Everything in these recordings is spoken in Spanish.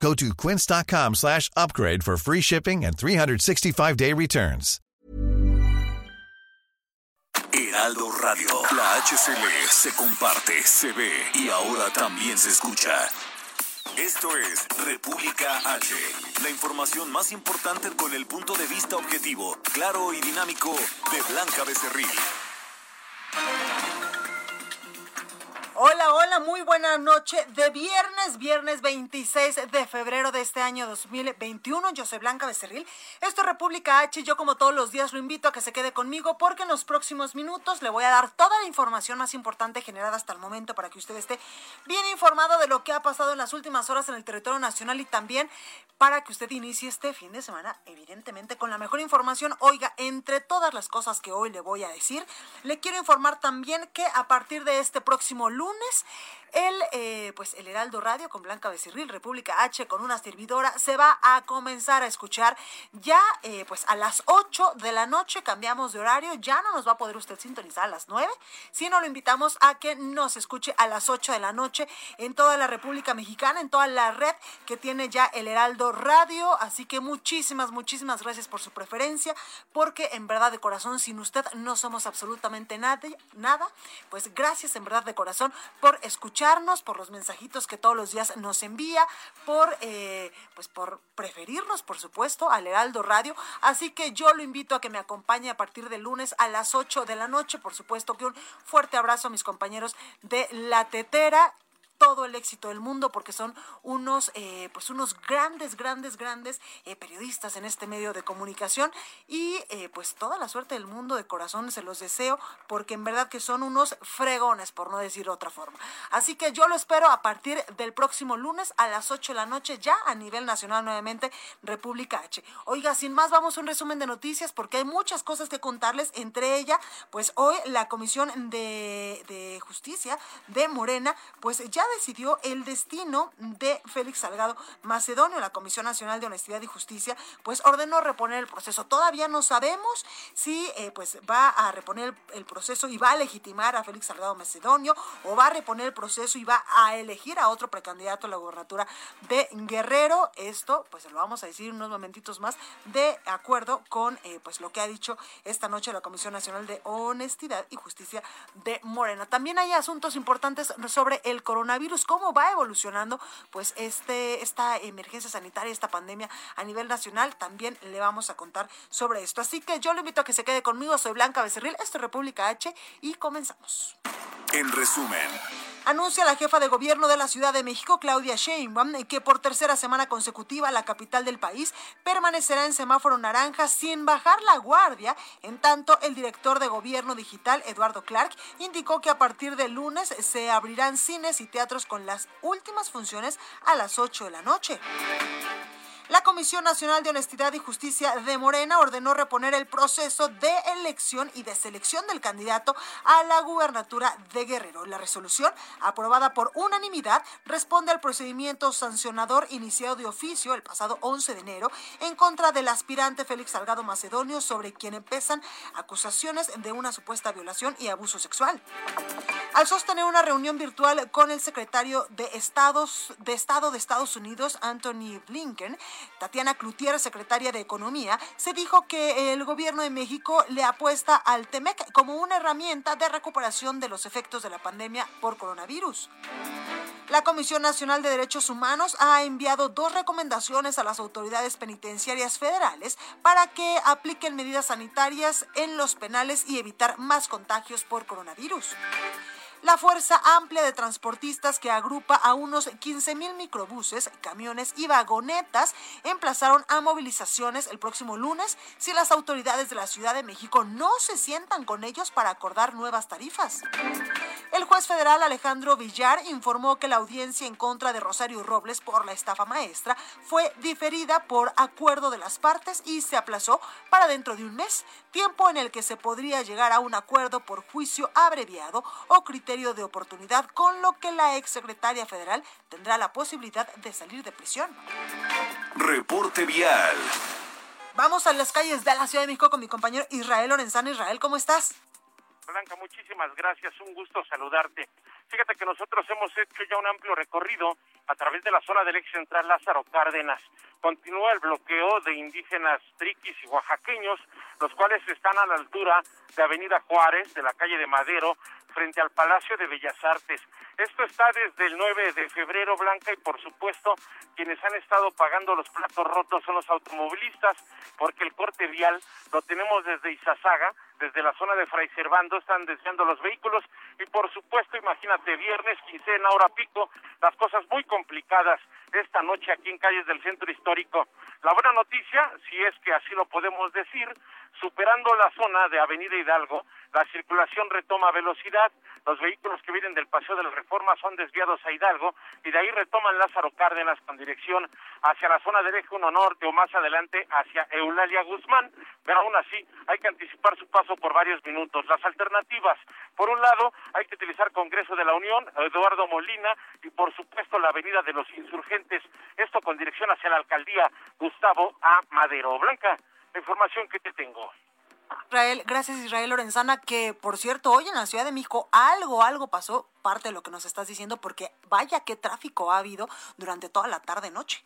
Go to quince.com slash upgrade for free shipping and 365-day returns. Heraldo Radio. La HCL se comparte, se ve y ahora también se escucha. Esto es República H. La información más importante con el punto de vista objetivo, claro y dinámico de Blanca Becerril. Hola, hola, muy buena noche de viernes, viernes 26 de febrero de este año 2021. Yo soy Blanca Becerril. Esto es República H yo como todos los días lo invito a que se quede conmigo porque en los próximos minutos le voy a dar toda la información más importante generada hasta el momento para que usted esté bien informado de lo que ha pasado en las últimas horas en el territorio nacional y también para que usted inicie este fin de semana evidentemente con la mejor información. Oiga, entre todas las cosas que hoy le voy a decir, le quiero informar también que a partir de este próximo lunes lunes el, eh, pues el Heraldo Radio con Blanca Becerril, República H con una servidora, se va a comenzar a escuchar. Ya eh, pues a las 8 de la noche, cambiamos de horario, ya no nos va a poder usted sintonizar a las 9, sino lo invitamos a que nos escuche a las 8 de la noche en toda la República Mexicana, en toda la red que tiene ya el Heraldo Radio, así que muchísimas, muchísimas gracias por su preferencia, porque en verdad de corazón, sin usted no somos absolutamente nada, nada, pues gracias en verdad de corazón por escuchar por los mensajitos que todos los días nos envía, por, eh, pues por preferirnos, por supuesto, al Heraldo Radio. Así que yo lo invito a que me acompañe a partir del lunes a las 8 de la noche. Por supuesto que un fuerte abrazo a mis compañeros de La Tetera todo el éxito del mundo porque son unos eh, pues unos grandes grandes grandes eh, periodistas en este medio de comunicación. Y eh, pues toda la suerte del mundo de corazón se los deseo porque en verdad que son unos fregones por no decir otra forma. Así que yo lo espero a partir del próximo lunes a las 8 de la noche ya a nivel nacional nuevamente República H. Oiga sin más vamos a un resumen de noticias porque hay muchas cosas que contarles entre ellas pues hoy la comisión de, de justicia de Morena pues ya decidió el destino de Félix Salgado Macedonio. La Comisión Nacional de Honestidad y Justicia pues ordenó reponer el proceso. Todavía no sabemos si eh, pues va a reponer el proceso y va a legitimar a Félix Salgado Macedonio o va a reponer el proceso y va a elegir a otro precandidato a la gobernatura de Guerrero. Esto pues lo vamos a decir unos momentitos más de acuerdo con eh, pues lo que ha dicho esta noche la Comisión Nacional de Honestidad y Justicia de Morena. También hay asuntos importantes sobre el coronavirus virus, cómo va evolucionando pues este, esta emergencia sanitaria, esta pandemia a nivel nacional, también le vamos a contar sobre esto. Así que yo le invito a que se quede conmigo, soy Blanca Becerril, esto es República H y comenzamos. En resumen. Anuncia la jefa de gobierno de la Ciudad de México, Claudia Sheinbaum, que por tercera semana consecutiva la capital del país permanecerá en semáforo naranja sin bajar la guardia. En tanto, el director de gobierno digital, Eduardo Clark, indicó que a partir del lunes se abrirán cines y teatros con las últimas funciones a las 8 de la noche. La Comisión Nacional de Honestidad y Justicia de Morena ordenó reponer el proceso de elección y de selección del candidato a la gubernatura de Guerrero. La resolución, aprobada por unanimidad, responde al procedimiento sancionador iniciado de oficio el pasado 11 de enero en contra del aspirante Félix Salgado Macedonio, sobre quien empiezan acusaciones de una supuesta violación y abuso sexual. Al sostener una reunión virtual con el secretario de, Estados, de Estado de Estados Unidos, Anthony Blinken, Tatiana Cloutier, secretaria de Economía, se dijo que el gobierno de México le apuesta al TEMEC como una herramienta de recuperación de los efectos de la pandemia por coronavirus. La Comisión Nacional de Derechos Humanos ha enviado dos recomendaciones a las autoridades penitenciarias federales para que apliquen medidas sanitarias en los penales y evitar más contagios por coronavirus. La fuerza amplia de transportistas que agrupa a unos 15 mil microbuses, camiones y vagonetas emplazaron a movilizaciones el próximo lunes si las autoridades de la Ciudad de México no se sientan con ellos para acordar nuevas tarifas. El juez federal Alejandro Villar informó que la audiencia en contra de Rosario Robles por la estafa maestra fue diferida por acuerdo de las partes y se aplazó para dentro de un mes, tiempo en el que se podría llegar a un acuerdo por juicio abreviado o criterio de oportunidad, con lo que la exsecretaria federal tendrá la posibilidad de salir de prisión. Reporte vial. Vamos a las calles de la Ciudad de México con mi compañero Israel Lorenzano. Israel, ¿cómo estás? Blanca, muchísimas gracias, un gusto saludarte. Fíjate que nosotros hemos hecho ya un amplio recorrido a través de la zona del ex central Lázaro Cárdenas. Continúa el bloqueo de indígenas triquis y oaxaqueños, los cuales están a la altura de Avenida Juárez, de la calle de Madero, frente al Palacio de Bellas Artes. Esto está desde el 9 de febrero, Blanca, y por supuesto quienes han estado pagando los platos rotos son los automovilistas, porque el corte vial lo tenemos desde Izazaga, desde la zona de Fray Servando, están desviando los vehículos, y por supuesto, imagínate, viernes, quincena, hora pico, las cosas muy complicadas esta noche aquí en calles del centro histórico. La buena noticia, si es que así lo podemos decir, superando la zona de Avenida Hidalgo, la circulación retoma velocidad, los vehículos que vienen del Paseo de la Reforma son desviados a Hidalgo y de ahí retoman Lázaro Cárdenas con dirección hacia la zona del eje 1 norte o más adelante hacia Eulalia Guzmán, pero aún así hay que anticipar su paso por varios minutos. Las alternativas, por un lado, hay que utilizar Congreso de la Unión, Eduardo Molina y por supuesto la Avenida de los Insurgentes, esto con dirección hacia la alcaldía Gustavo A. Madero. Blanca, la información que te tengo. Israel, gracias Israel Lorenzana, que por cierto, hoy en la Ciudad de México algo, algo pasó, parte de lo que nos estás diciendo, porque vaya qué tráfico ha habido durante toda la tarde-noche.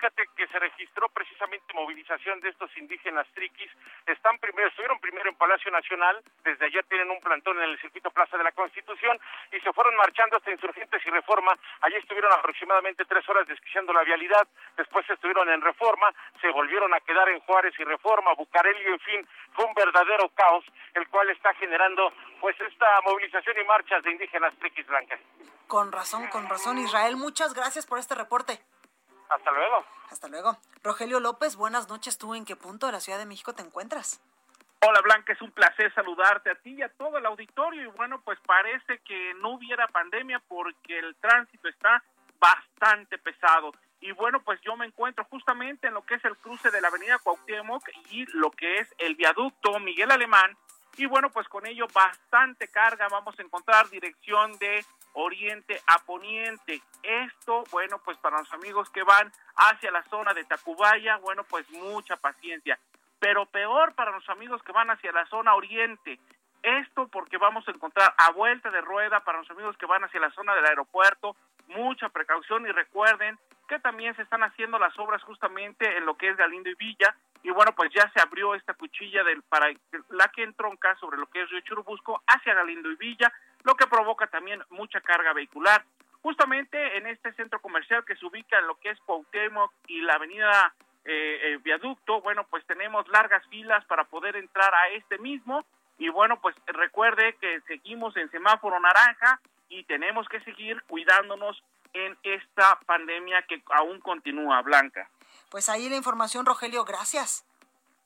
Fíjate que se registró precisamente movilización de estos indígenas triquis. Están primero, estuvieron primero en Palacio Nacional, desde allá tienen un plantón en el circuito Plaza de la Constitución y se fueron marchando hasta Insurgentes y Reforma. Allí estuvieron aproximadamente tres horas desquiciando la vialidad. Después estuvieron en Reforma, se volvieron a quedar en Juárez y Reforma, Bucareli, en fin, fue un verdadero caos, el cual está generando pues esta movilización y marchas de indígenas triquis blancas. Con razón, con razón, Israel. Muchas gracias por este reporte. Hasta luego. Hasta luego. Rogelio López, buenas noches. ¿Tú en qué punto de la Ciudad de México te encuentras? Hola Blanca, es un placer saludarte a ti y a todo el auditorio. Y bueno, pues parece que no hubiera pandemia porque el tránsito está bastante pesado. Y bueno, pues yo me encuentro justamente en lo que es el cruce de la avenida Cuauhtémoc y lo que es el viaducto Miguel Alemán. Y bueno, pues con ello bastante carga vamos a encontrar dirección de oriente a poniente. Esto, bueno, pues para los amigos que van hacia la zona de Tacubaya, bueno, pues mucha paciencia. Pero peor para los amigos que van hacia la zona oriente. Esto porque vamos a encontrar a vuelta de rueda para los amigos que van hacia la zona del aeropuerto, mucha precaución y recuerden que también se están haciendo las obras justamente en lo que es Galindo y Villa y bueno pues ya se abrió esta cuchilla del para la que entronca sobre lo que es Río Churubusco hacia Galindo y Villa lo que provoca también mucha carga vehicular. Justamente en este centro comercial que se ubica en lo que es Cuauhtémoc y la avenida eh, Viaducto, bueno, pues tenemos largas filas para poder entrar a este mismo y bueno, pues recuerde que seguimos en semáforo naranja y tenemos que seguir cuidándonos en esta pandemia que aún continúa, Blanca. Pues ahí la información, Rogelio, gracias.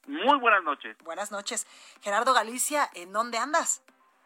Muy buenas noches. Buenas noches. Gerardo Galicia, ¿en dónde andas?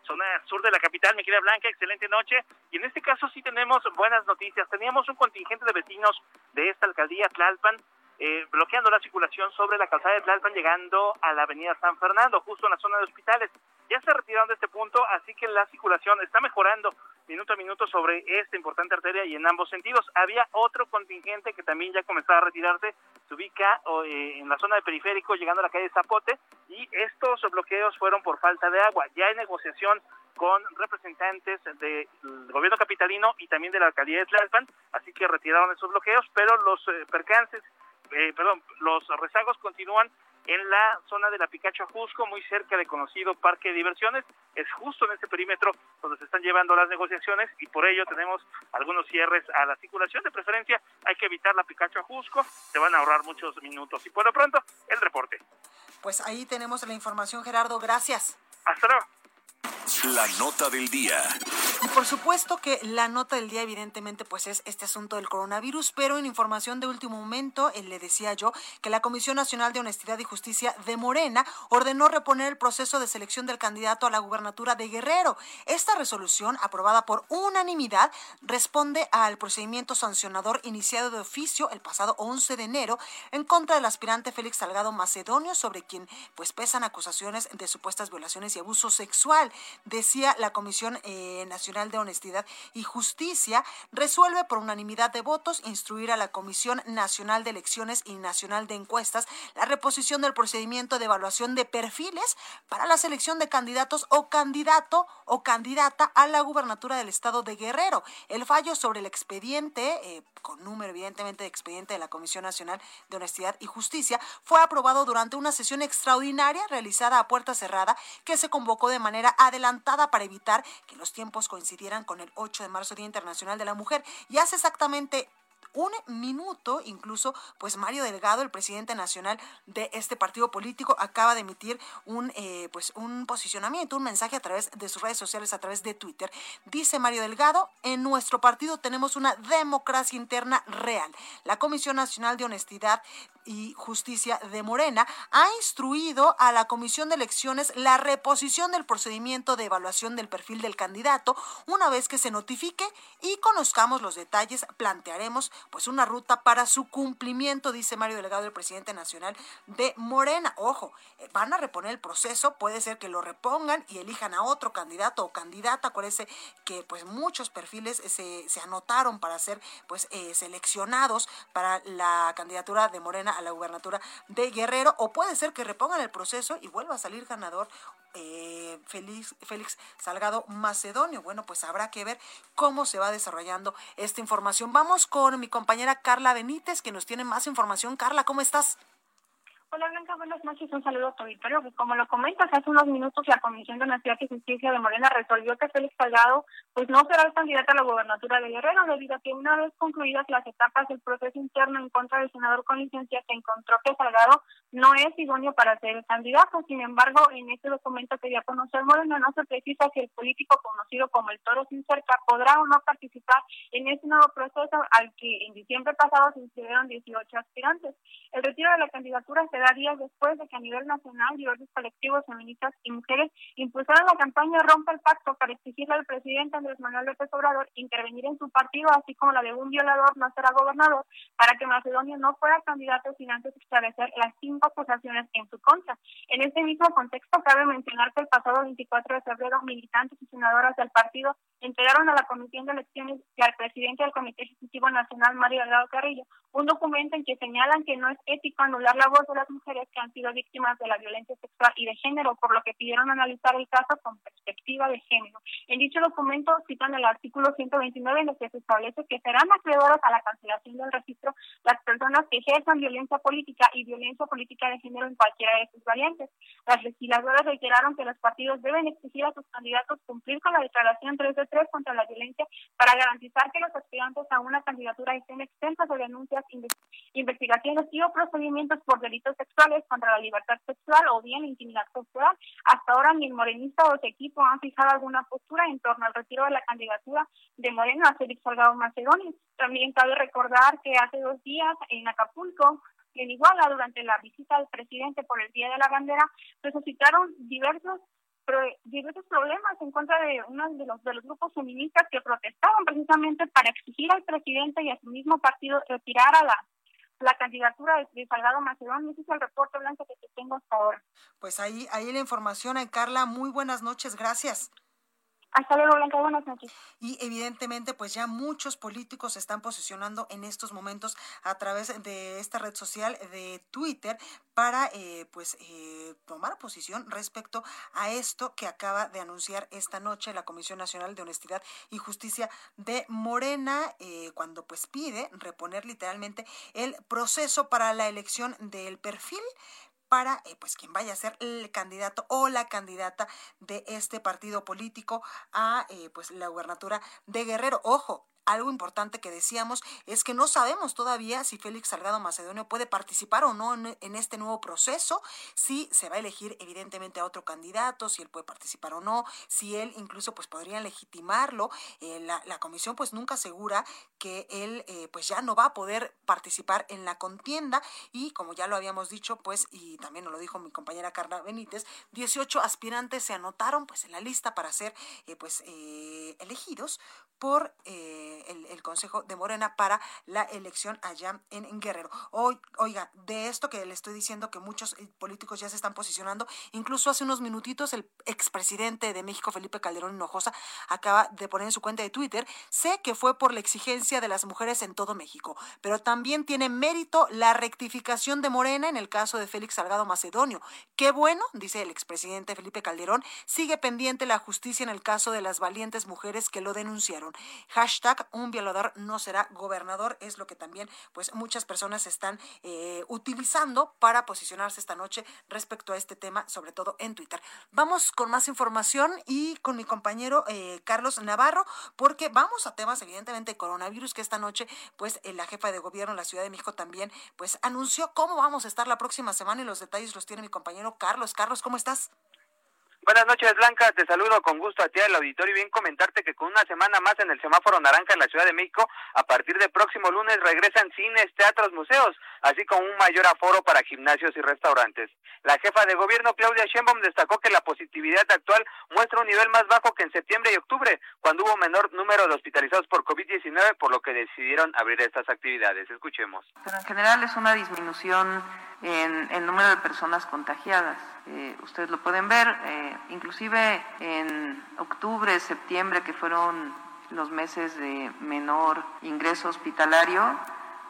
Zona sur de la capital, mi querida Blanca, excelente noche. Y en este caso sí tenemos buenas noticias. Teníamos un contingente de vecinos de esta alcaldía, Tlalpan, eh, bloqueando la circulación sobre la calzada de Tlalpan, llegando a la avenida San Fernando, justo en la zona de hospitales. Ya se retiraron de este punto, así que la circulación está mejorando minuto a minuto sobre esta importante arteria y en ambos sentidos. Había otro contingente que también ya comenzaba a retirarse, se ubica eh, en la zona de periférico, llegando a la calle Zapote, y estos bloqueos fueron por falta de agua. Ya hay negociación con representantes del gobierno capitalino y también de la alcaldía de Tlalpan, así que retiraron esos bloqueos, pero los eh, percances, eh, perdón, los rezagos continúan en la zona de la Picacho Ajusco, muy cerca del conocido Parque de Diversiones. Es justo en este perímetro donde se están llevando las negociaciones y por ello tenemos algunos cierres a la circulación. De preferencia, hay que evitar la Picacho Ajusco, se van a ahorrar muchos minutos. Y por lo pronto, el reporte. Pues ahí tenemos la información, Gerardo. Gracias. Hasta luego. La nota del día. Y por supuesto que la nota del día evidentemente pues es este asunto del coronavirus, pero en información de último momento eh, le decía yo que la Comisión Nacional de Honestidad y Justicia de Morena ordenó reponer el proceso de selección del candidato a la gubernatura de Guerrero. Esta resolución, aprobada por unanimidad, responde al procedimiento sancionador iniciado de oficio el pasado 11 de enero en contra del aspirante Félix Salgado Macedonio, sobre quien pues pesan acusaciones de supuestas violaciones y abuso sexual. Decía la Comisión eh, Nacional de Honestidad y Justicia resuelve por unanimidad de votos instruir a la Comisión Nacional de Elecciones y Nacional de Encuestas la reposición del procedimiento de evaluación de perfiles para la selección de candidatos o candidato o candidata a la gubernatura del estado de Guerrero. El fallo sobre el expediente, eh, con número evidentemente de expediente de la Comisión Nacional de Honestidad y Justicia, fue aprobado durante una sesión extraordinaria realizada a puerta cerrada que se convocó de manera adelantada para evitar que los tiempos coincidieran con el 8 de marzo, Día Internacional de la Mujer. Y hace exactamente un minuto, incluso, pues Mario Delgado, el presidente nacional de este partido político, acaba de emitir un, eh, pues un posicionamiento, un mensaje a través de sus redes sociales, a través de Twitter. Dice Mario Delgado, en nuestro partido tenemos una democracia interna real. La Comisión Nacional de Honestidad y Justicia de Morena ha instruido a la Comisión de Elecciones la reposición del procedimiento de evaluación del perfil del candidato. Una vez que se notifique y conozcamos los detalles, plantearemos pues una ruta para su cumplimiento, dice Mario Delegado, el presidente nacional de Morena. Ojo, eh, van a reponer el proceso, puede ser que lo repongan y elijan a otro candidato o candidata. Acuérdense que pues muchos perfiles se, se anotaron para ser pues eh, seleccionados para la candidatura de Morena a la gubernatura de Guerrero, o puede ser que repongan el proceso y vuelva a salir ganador eh, Félix, Félix Salgado Macedonio. Bueno, pues habrá que ver cómo se va desarrollando esta información. Vamos con mi compañera Carla Benítez, que nos tiene más información. Carla, ¿cómo estás? Hola Blanca, buenas noches, un saludo a tu auditorio. Pues como lo comentas, hace unos minutos la Comisión de Honestidad y Justicia de Morena resolvió que Félix Salgado pues no será el candidato a la gobernatura de Guerrero debido a que una vez concluidas las etapas del proceso interno en contra del senador con licencia se encontró que Salgado no es idóneo para ser el candidato. Sin embargo, en este documento que ya conocer Morena no se precisa si el político conocido como el Toro Sin Cerca podrá o no participar en este nuevo proceso al que en diciembre pasado se inscribieron 18 aspirantes. El retiro de la candidatura se da días después de que a nivel nacional diversos colectivos feministas y mujeres impulsaron la campaña Rompe el Pacto para exigirle al presidente Andrés Manuel López Obrador intervenir en su partido, así como la de un violador no será gobernador, para que Macedonia no fuera candidato sin antes establecer las cinco acusaciones en su contra. En este mismo contexto, cabe mencionar que el pasado 24 de febrero, militantes y senadoras del partido entregaron a la Comisión de Elecciones y al presidente del Comité Ejecutivo Nacional, Mario Delgado Carrillo, un documento en que señalan que no es ético anular la voz de las mujeres que han sido víctimas de la violencia sexual y de género, por lo que pidieron analizar el caso con perspectiva de género. En dicho documento citan el artículo 129 en el que se establece que serán acreedoras a la cancelación del registro las personas que ejerzan violencia política y violencia política de género en cualquiera de sus variantes. Las legisladoras reiteraron que los partidos deben exigir a sus candidatos cumplir con la declaración 3 de 3 contra la violencia para garantizar que los aspirantes a una candidatura estén exentos de denuncias, investigaciones y o procedimientos por delitos sexuales contra la libertad sexual o bien intimidación sexual. Hasta ahora ni el morenista o su equipo han fijado alguna postura en torno al retiro de la candidatura de Moreno a Félix Salgado Macedonio. También cabe recordar que hace dos días en Acapulco en Iguala, durante la visita del presidente por el Día de la Bandera, se suscitaron diversos diversos problemas en contra de uno de los, de los grupos feministas que protestaban precisamente para exigir al presidente y a su mismo partido retirar a la la candidatura de, Salgado Macedón. Ese es el reporte blanco que te tengo hasta ahora. Pues ahí, ahí la información, Carla. Muy buenas noches, gracias. Hasta luego. Buenas noches. Y evidentemente, pues ya muchos políticos se están posicionando en estos momentos a través de esta red social de Twitter para, eh, pues, eh, tomar posición respecto a esto que acaba de anunciar esta noche la Comisión Nacional de Honestidad y Justicia de Morena, eh, cuando pues pide reponer literalmente el proceso para la elección del perfil para eh, pues quien vaya a ser el candidato o la candidata de este partido político a eh, pues la gubernatura de Guerrero. Ojo, algo importante que decíamos es que no sabemos todavía si Félix Salgado Macedonio puede participar o no en, este nuevo proceso, si se va a elegir evidentemente a otro candidato, si él puede participar o no, si él incluso pues podría legitimarlo. Eh, la, comisión pues nunca asegura que él eh, pues ya no va a poder participar en la contienda y como ya lo habíamos dicho pues y también nos lo dijo mi compañera Carla Benítez, 18 aspirantes se anotaron pues en la lista para ser eh, pues elegidos por el, Consejo de Morena para la elección allá en, Guerrero. Hoy, oiga, de esto que le estoy diciendo que muchos políticos ya se están posicionando, incluso hace unos minutitos el expresidente de México, Felipe Calderón Hinojosa, acaba de poner en su cuenta de Twitter, sé que fue por la exigencia de las mujeres en todo México, pero también tiene mérito la rectificación de Morena en el caso de Félix Salgado Macedonio. Qué bueno, dice el expresidente Felipe Calderón, sigue pendiente la justicia en el caso de las valientes mujeres que lo denunciaron. Hashtag un violador no será gobernador es lo que también pues muchas personas están eh, utilizando para posicionarse esta noche respecto a este tema, sobre todo en Twitter. Vamos con más información y con mi compañero eh, Carlos Navarro, porque vamos a temas evidentemente de coronavirus que esta noche pues eh, la jefa de gobierno de la Ciudad de México también pues anunció cómo vamos a estar la próxima semana y los detalles los tiene mi compañero Carlos. Carlos, ¿cómo estás? Buenas noches, Blanca. Te saludo con gusto a ti al auditorio y bien comentarte que con una semana más en el semáforo naranja en la Ciudad de México, a partir del próximo lunes regresan cines, teatros, museos, así como un mayor aforo para gimnasios y restaurantes. La jefa de gobierno, Claudia Sheinbaum, destacó que la positividad actual muestra un nivel más bajo que en septiembre y octubre, cuando hubo menor número de hospitalizados por COVID-19, por lo que decidieron abrir estas actividades. Escuchemos. Pero en general es una disminución en el número de personas contagiadas. Eh, ustedes lo pueden ver, eh, inclusive en octubre, septiembre, que fueron los meses de menor ingreso hospitalario,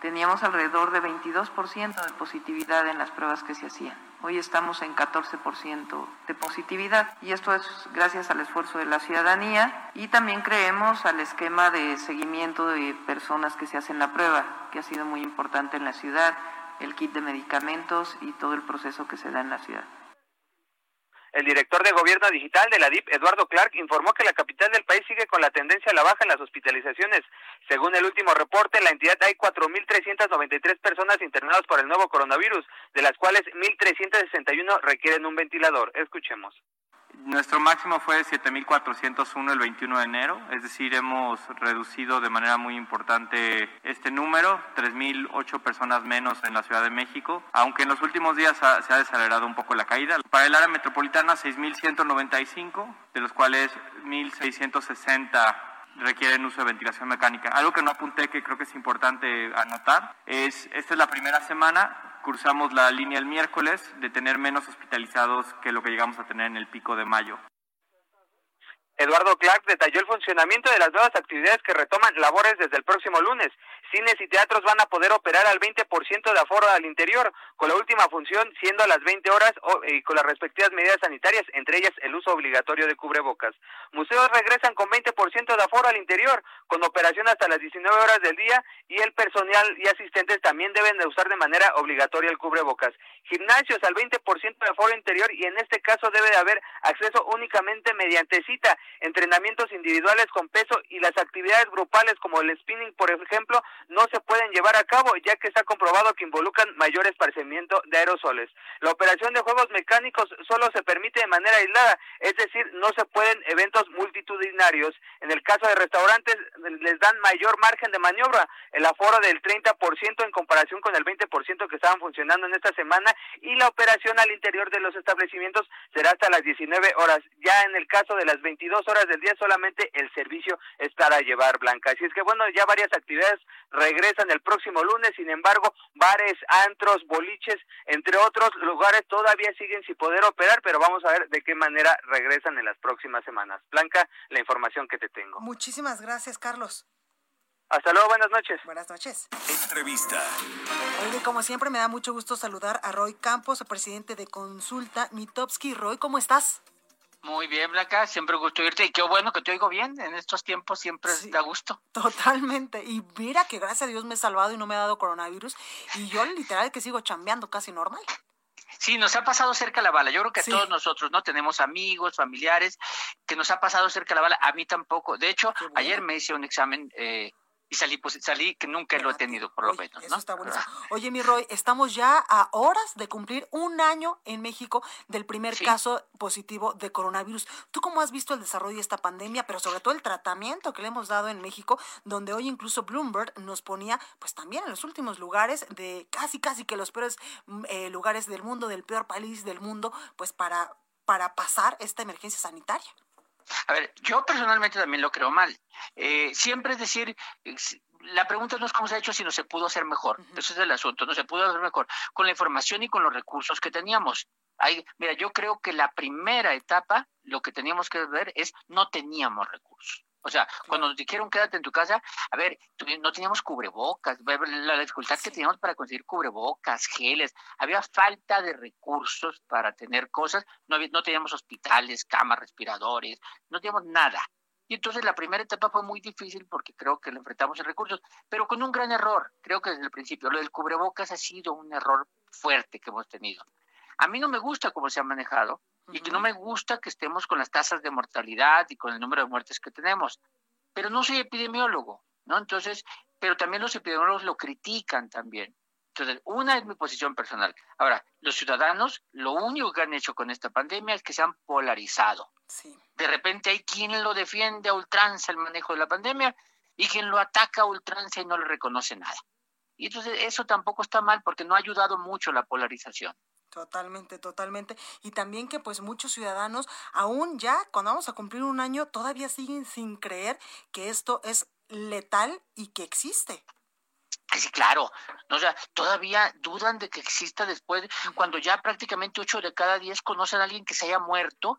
teníamos alrededor de 22% de positividad en las pruebas que se hacían. Hoy estamos en 14% de positividad y esto es gracias al esfuerzo de la ciudadanía y también creemos al esquema de seguimiento de personas que se hacen la prueba, que ha sido muy importante en la ciudad el kit de medicamentos y todo el proceso que se da en la ciudad. El director de Gobierno Digital de la DIP, Eduardo Clark, informó que la capital del país sigue con la tendencia a la baja en las hospitalizaciones. Según el último reporte, en la entidad hay 4.393 personas internadas por el nuevo coronavirus, de las cuales 1.361 requieren un ventilador. Escuchemos. Nuestro máximo fue 7.401 el 21 de enero, es decir, hemos reducido de manera muy importante este número, 3.008 personas menos en la Ciudad de México, aunque en los últimos días se ha desacelerado un poco la caída. Para el área metropolitana, 6.195, de los cuales 1.660 requieren uso de ventilación mecánica. Algo que no apunté que creo que es importante anotar es, esta es la primera semana cursamos la línea el miércoles de tener menos hospitalizados que lo que llegamos a tener en el pico de mayo. Eduardo Clark detalló el funcionamiento de las nuevas actividades que retoman labores desde el próximo lunes. Cines y teatros van a poder operar al 20% de aforo al interior, con la última función siendo a las 20 horas y con las respectivas medidas sanitarias, entre ellas el uso obligatorio de cubrebocas. Museos regresan con 20% de aforo al interior, con operación hasta las 19 horas del día y el personal y asistentes también deben de usar de manera obligatoria el cubrebocas. Gimnasios al 20% de aforo interior y en este caso debe de haber acceso únicamente mediante cita entrenamientos individuales con peso y las actividades grupales como el spinning, por ejemplo, no se pueden llevar a cabo ya que está comprobado que involucran mayor esparcimiento de aerosoles. La operación de juegos mecánicos solo se permite de manera aislada, es decir, no se pueden eventos multitudinarios. En el caso de restaurantes les dan mayor margen de maniobra, el aforo del 30% en comparación con el 20% que estaban funcionando en esta semana y la operación al interior de los establecimientos será hasta las 19 horas. Ya en el caso de las 22 horas del día solamente el servicio es para llevar blanca. Así es que bueno, ya varias actividades regresan el próximo lunes, sin embargo, bares, antros, boliches, entre otros lugares todavía siguen sin poder operar, pero vamos a ver de qué manera regresan en las próximas semanas. Blanca, la información que te tengo. Muchísimas gracias, Carlos. Hasta luego, buenas noches. Buenas noches. Entrevista. Oye, como siempre, me da mucho gusto saludar a Roy Campos, presidente de Consulta Mitowski. Roy, ¿cómo estás? Muy bien, Blanca, siempre gusto irte y qué bueno que te oigo bien. En estos tiempos siempre da gusto. Totalmente. Y mira que gracias a Dios me he salvado y no me ha dado coronavirus. Y yo literal que sigo chambeando casi normal. Sí, nos ha pasado cerca la bala. Yo creo que a todos nosotros, ¿no? Tenemos amigos, familiares, que nos ha pasado cerca la bala. A mí tampoco. De hecho, ayer me hice un examen eh, y salí, pues, salí que nunca lo he tenido, por lo menos. Eso está buenísimo. Oye, mi Roy, estamos ya a horas de cumplir un año en México del primer caso positivo de coronavirus. ¿Tú cómo has visto el desarrollo de esta pandemia, pero sobre todo el tratamiento que le hemos dado en México, donde hoy incluso Bloomberg nos ponía, pues también en los últimos lugares de casi, casi que los peores mm, eh, lugares del mundo, del peor país del mundo, pues para, para pasar esta emergencia sanitaria? A ver, yo personalmente también lo creo mal. Eh, siempre es decir, la pregunta no es cómo se ha hecho, sino se pudo hacer mejor. Ese es el asunto, no se pudo hacer mejor con la información y con los recursos que teníamos. Ahí, mira, yo creo que la primera etapa, lo que teníamos que ver es no teníamos recursos. O sea, cuando nos dijeron quédate en tu casa, a ver, no teníamos cubrebocas, la dificultad que teníamos para conseguir cubrebocas, geles, había falta de recursos para tener cosas, no, no teníamos hospitales, camas, respiradores, no teníamos nada. Y entonces la primera etapa fue muy difícil porque creo que le enfrentamos en recursos, pero con un gran error, creo que desde el principio. Lo del cubrebocas ha sido un error fuerte que hemos tenido. A mí no me gusta cómo se ha manejado, y que no me gusta que estemos con las tasas de mortalidad y con el número de muertes que tenemos. Pero no soy epidemiólogo, ¿no? Entonces, pero también los epidemiólogos lo critican también. Entonces, una es mi posición personal. Ahora, los ciudadanos, lo único que han hecho con esta pandemia es que se han polarizado. Sí. De repente hay quien lo defiende a ultranza el manejo de la pandemia y quien lo ataca a ultranza y no le reconoce nada. Y entonces eso tampoco está mal porque no ha ayudado mucho la polarización. Totalmente, totalmente. Y también que pues muchos ciudadanos, aún ya cuando vamos a cumplir un año, todavía siguen sin creer que esto es letal y que existe. Sí, claro. O sea, todavía dudan de que exista después, cuando ya prácticamente ocho de cada diez conocen a alguien que se haya muerto,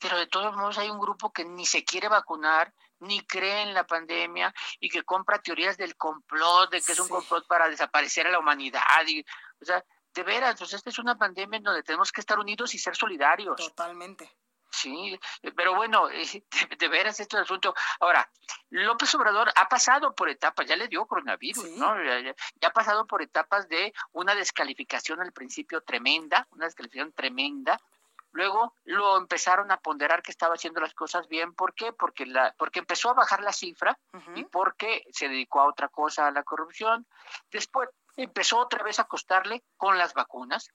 pero de todos modos hay un grupo que ni se quiere vacunar, ni cree en la pandemia y que compra teorías del complot, de que es un complot para desaparecer a la humanidad. Y, o sea, de veras, pues esta es una pandemia en donde tenemos que estar unidos y ser solidarios. Totalmente. Sí, pero bueno, de, veras este es el asunto. Ahora, López Obrador ha pasado por etapas, ya le dio coronavirus, ¿no? Ya, ya, ha pasado por etapas de una descalificación al principio tremenda, una descalificación tremenda, Luego lo empezaron a ponderar que estaba haciendo las cosas bien. ¿Por qué? Porque, la, porque empezó a bajar la cifra y porque se dedicó a otra cosa, a la corrupción. Después empezó otra vez a costarle con las vacunas.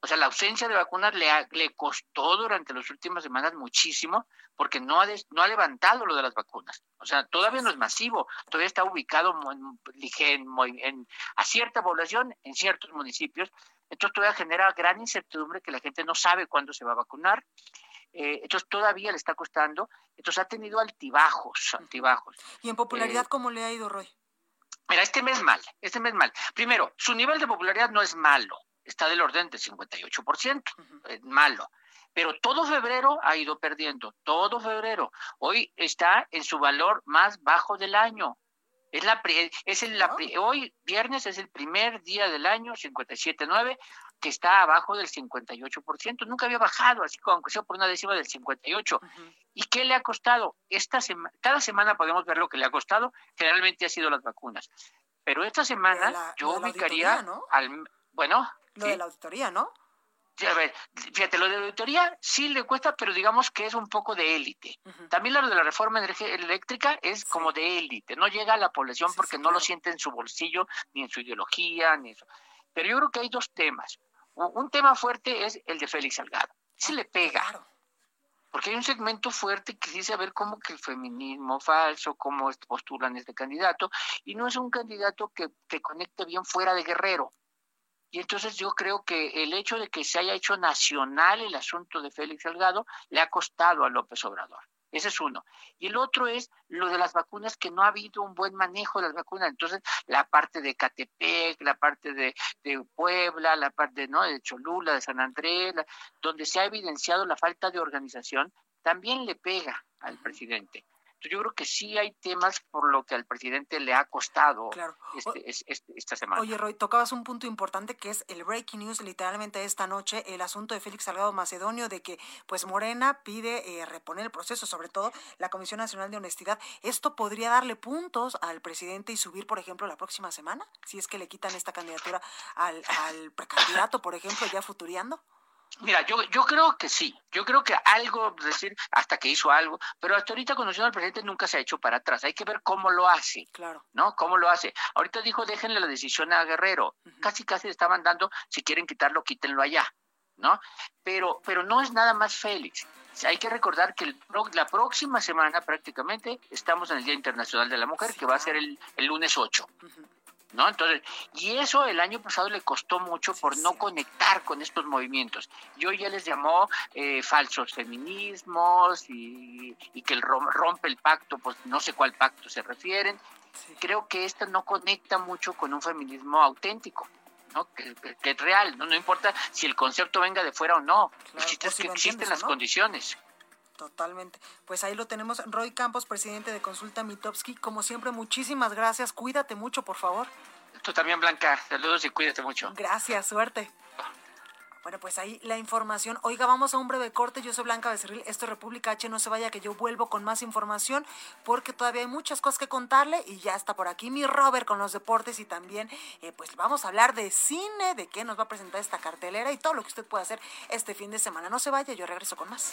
O sea, la ausencia de vacunas le, le costó durante las últimas semanas muchísimo porque no ha, no ha levantado lo de las vacunas. O sea, todavía no es masivo, todavía está ubicado en, en, a cierta población en ciertos municipios, entonces todavía genera gran incertidumbre que la gente no sabe cuándo se va a vacunar. Eh, entonces todavía le está costando. Entonces ha tenido altibajos, altibajos. ¿Y en popularidad eh, cómo le ha ido, Roy? Mira, este mes mal, este mes mal. Primero, su nivel de popularidad no es malo, está del orden del 58%, es malo. Pero todo febrero ha ido perdiendo, todo febrero. Hoy está en su valor más bajo del año. Es la, es el, la, hoy, viernes, es el primer día del año, 57.9, que está abajo del 58%. Nunca había bajado, así como aunque sea por una décima del 58%. ¿Y qué le ha costado? Esta semana, cada semana podemos ver lo que le ha costado. Generalmente ha sido las vacunas. Pero esta semana yo ubicaría al... Bueno. Lo de la auditoría, ¿no? a ver, fíjate, lo de auditoría sí le cuesta, pero digamos que es un poco de élite. También lo de la reforma eléctrica es como de élite, no llega a la población porque no lo siente en su bolsillo, ni en su ideología, ni eso. Pero yo creo que hay dos temas. Un tema fuerte es el de Félix Salgado. Se le pega. Porque hay un segmento fuerte que dice a ver cómo que el feminismo falso, cómo postulan este candidato, y no es un candidato que, que conecte bien fuera de Guerrero. Y entonces yo creo que el hecho de que se haya hecho nacional el asunto de Félix Salgado le ha costado a López Obrador. Ese es uno. Y el otro es lo de las vacunas, que no ha habido un buen manejo de las vacunas. Entonces, la parte de Catepec, la parte de, Puebla, la parte ¿no? de Cholula, de San Andrés, donde se ha evidenciado la falta de organización, también le pega al presidente yo creo que sí hay temas por lo que al presidente le ha costado este, este, esta semana. Oye, Roy, tocabas un punto importante que es el breaking news literalmente esta noche, el asunto de Félix Salgado Macedonio, de que pues Morena pide eh, reponer el proceso, sobre todo la Comisión Nacional de Honestidad. ¿Esto podría darle puntos al presidente y subir, por ejemplo, la próxima semana? Si es que le quitan esta candidatura al, al precandidato, por ejemplo, ya futuriando. Mira, yo, yo creo que sí, yo creo que algo, decir, hasta que hizo algo, pero hasta ahorita conociendo al presidente nunca se ha hecho para atrás, hay que ver cómo lo hace, claro. ¿no? Cómo lo hace. Ahorita dijo, déjenle la decisión a Guerrero, casi casi le estaban dando, si quieren quitarlo, quítenlo allá, ¿no? Pero, pero no es nada más Félix. Hay que recordar que el, la próxima semana prácticamente estamos en el Día Internacional de la Mujer, que va a ser el, el lunes 8. ¿No? Entonces, y eso el año pasado le costó mucho por no conectar con estos movimientos. Yo ya les llamó eh, falsos feminismos y, que el rompe el pacto, pues no sé cuál pacto se refieren. Creo que esto no conecta mucho con un feminismo auténtico. ¿no? Que, es real, ¿no? no importa si el concepto venga de fuera o no, claro, es que existen las condiciones. Totalmente. Pues ahí lo tenemos. Roy Campos, presidente de Consulta Mitowski. Como siempre, muchísimas gracias. Cuídate mucho, por favor. Tú también, Blanca. Saludos y cuídate mucho. Gracias, suerte. Bueno, pues ahí la información. Oiga, vamos a un breve corte. Yo soy Blanca Becerril. Esto es República H. No se vaya que yo vuelvo con más información porque todavía hay muchas cosas que contarle y ya está por aquí mi Robert con los deportes y también eh, pues vamos a hablar de cine, de qué nos va a presentar esta cartelera y todo lo que usted puede hacer este fin de semana. No se vaya, yo regreso con más.